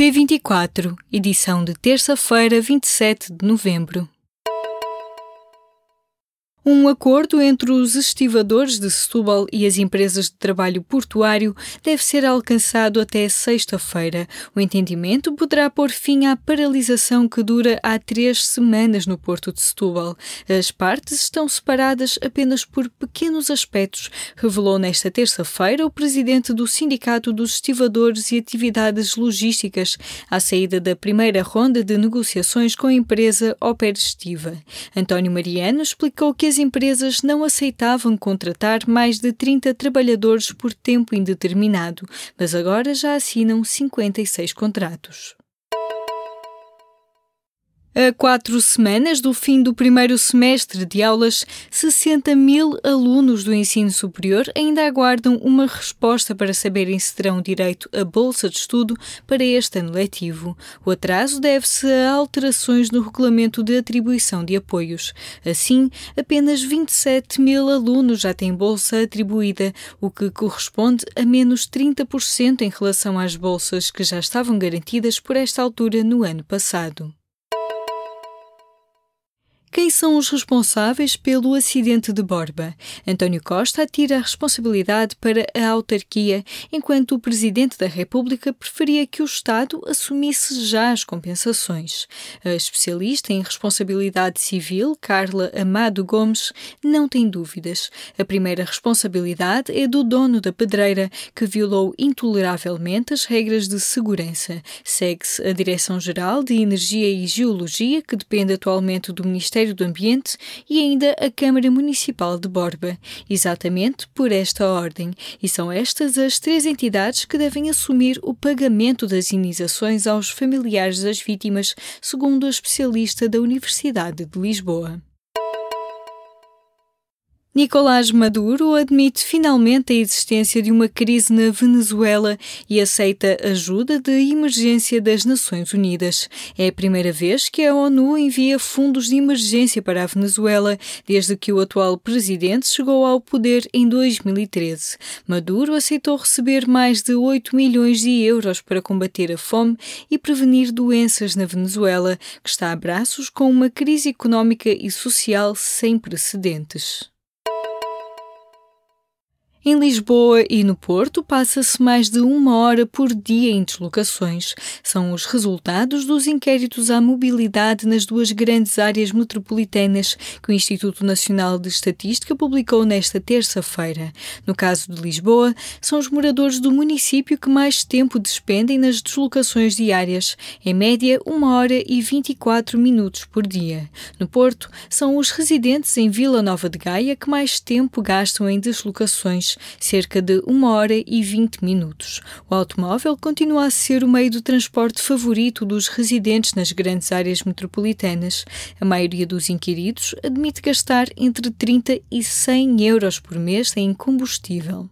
P24, edição de terça-feira, 27 de novembro. Um acordo entre os estivadores de Setúbal e as empresas de trabalho portuário deve ser alcançado até sexta-feira. O entendimento poderá pôr fim à paralisação que dura há três semanas no Porto de Setúbal. As partes estão separadas apenas por pequenos aspectos, revelou nesta terça-feira o presidente do Sindicato dos Estivadores e Atividades Logísticas, à saída da primeira ronda de negociações com a empresa Oper Estiva. António Mariano explicou que as empresas não aceitavam contratar mais de 30 trabalhadores por tempo indeterminado, mas agora já assinam 56 contratos. A quatro semanas do fim do primeiro semestre de aulas, 60 mil alunos do ensino superior ainda aguardam uma resposta para saberem se terão direito a bolsa de estudo para este ano letivo. O atraso deve-se a alterações no regulamento de atribuição de apoios. Assim, apenas 27 mil alunos já têm bolsa atribuída, o que corresponde a menos 30% em relação às bolsas que já estavam garantidas por esta altura no ano passado. Quem são os responsáveis pelo acidente de Borba? António Costa atira a responsabilidade para a autarquia, enquanto o Presidente da República preferia que o Estado assumisse já as compensações. A especialista em responsabilidade civil, Carla Amado Gomes, não tem dúvidas. A primeira responsabilidade é do dono da pedreira, que violou intoleravelmente as regras de segurança. Segue-se a Direção-Geral de Energia e Geologia, que depende atualmente do Ministério Ministério do Ambiente e ainda a Câmara Municipal de Borba, exatamente por esta ordem, e são estas as três entidades que devem assumir o pagamento das indenizações aos familiares das vítimas, segundo a especialista da Universidade de Lisboa. Nicolás Maduro admite finalmente a existência de uma crise na Venezuela e aceita ajuda de emergência das Nações Unidas. É a primeira vez que a ONU envia fundos de emergência para a Venezuela desde que o atual presidente chegou ao poder em 2013. Maduro aceitou receber mais de 8 milhões de euros para combater a fome e prevenir doenças na Venezuela, que está a braços com uma crise económica e social sem precedentes. Em Lisboa e no Porto, passa-se mais de uma hora por dia em deslocações. São os resultados dos inquéritos à mobilidade nas duas grandes áreas metropolitanas que o Instituto Nacional de Estatística publicou nesta terça-feira. No caso de Lisboa, são os moradores do município que mais tempo despendem nas deslocações diárias, em média, uma hora e 24 minutos por dia. No Porto, são os residentes em Vila Nova de Gaia que mais tempo gastam em deslocações cerca de 1 hora e 20 minutos. O automóvel continua a ser o meio de transporte favorito dos residentes nas grandes áreas metropolitanas. A maioria dos inquiridos admite gastar entre 30 e 100 euros por mês em combustível.